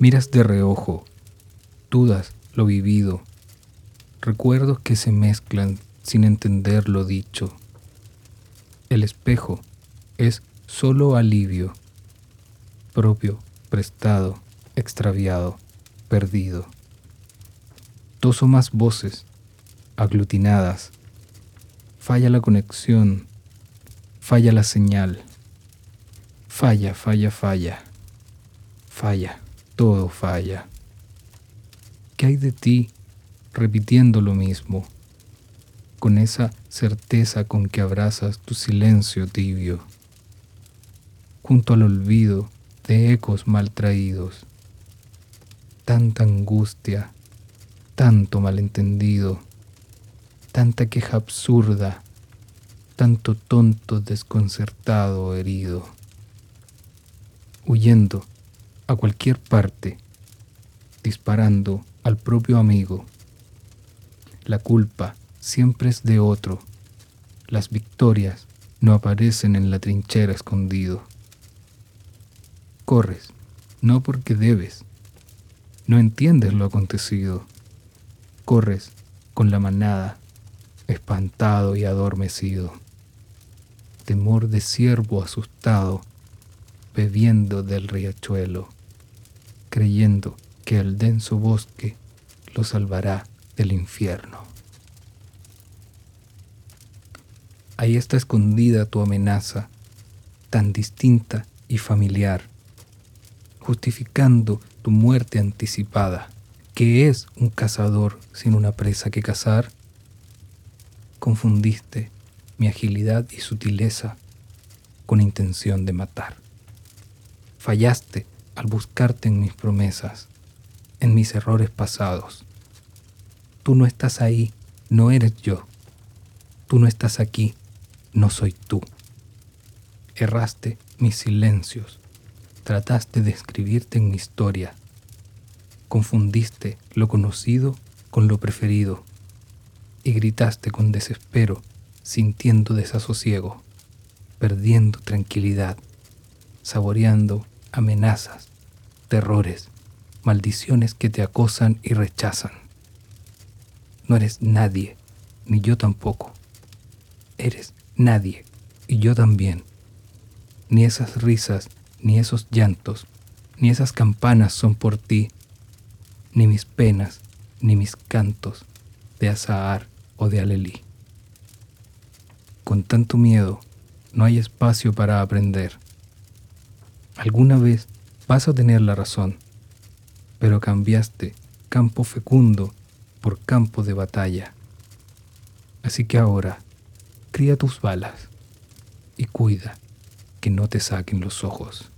Miras de reojo, dudas lo vivido, recuerdos que se mezclan sin entender lo dicho. El espejo es solo alivio, propio, prestado, extraviado, perdido. Dos o más voces aglutinadas. Falla la conexión, falla la señal. Falla, falla, falla. Falla, todo falla. ¿Qué hay de ti repitiendo lo mismo? Con esa certeza con que abrazas tu silencio tibio, junto al olvido de ecos mal traídos. Tanta angustia, tanto malentendido, tanta queja absurda, tanto tonto desconcertado herido, huyendo a cualquier parte, disparando al propio amigo. La culpa siempre es de otro, las victorias no aparecen en la trinchera escondido. Corres, no porque debes, no entiendes lo acontecido. Corres con la manada, espantado y adormecido. Temor de ciervo asustado, bebiendo del riachuelo creyendo que el denso bosque lo salvará del infierno. Ahí está escondida tu amenaza, tan distinta y familiar, justificando tu muerte anticipada. que es un cazador sin una presa que cazar? Confundiste mi agilidad y sutileza con intención de matar. Fallaste al buscarte en mis promesas, en mis errores pasados. Tú no estás ahí, no eres yo. Tú no estás aquí, no soy tú. Erraste mis silencios, trataste de escribirte en mi historia. Confundiste lo conocido con lo preferido y gritaste con desespero, sintiendo desasosiego, perdiendo tranquilidad, saboreando amenazas, terrores, maldiciones que te acosan y rechazan. No eres nadie, ni yo tampoco. Eres nadie, y yo también. Ni esas risas, ni esos llantos, ni esas campanas son por ti, ni mis penas, ni mis cantos de azahar o de alelí. Con tanto miedo, no hay espacio para aprender Alguna vez vas a tener la razón, pero cambiaste campo fecundo por campo de batalla. Así que ahora, cría tus balas y cuida que no te saquen los ojos.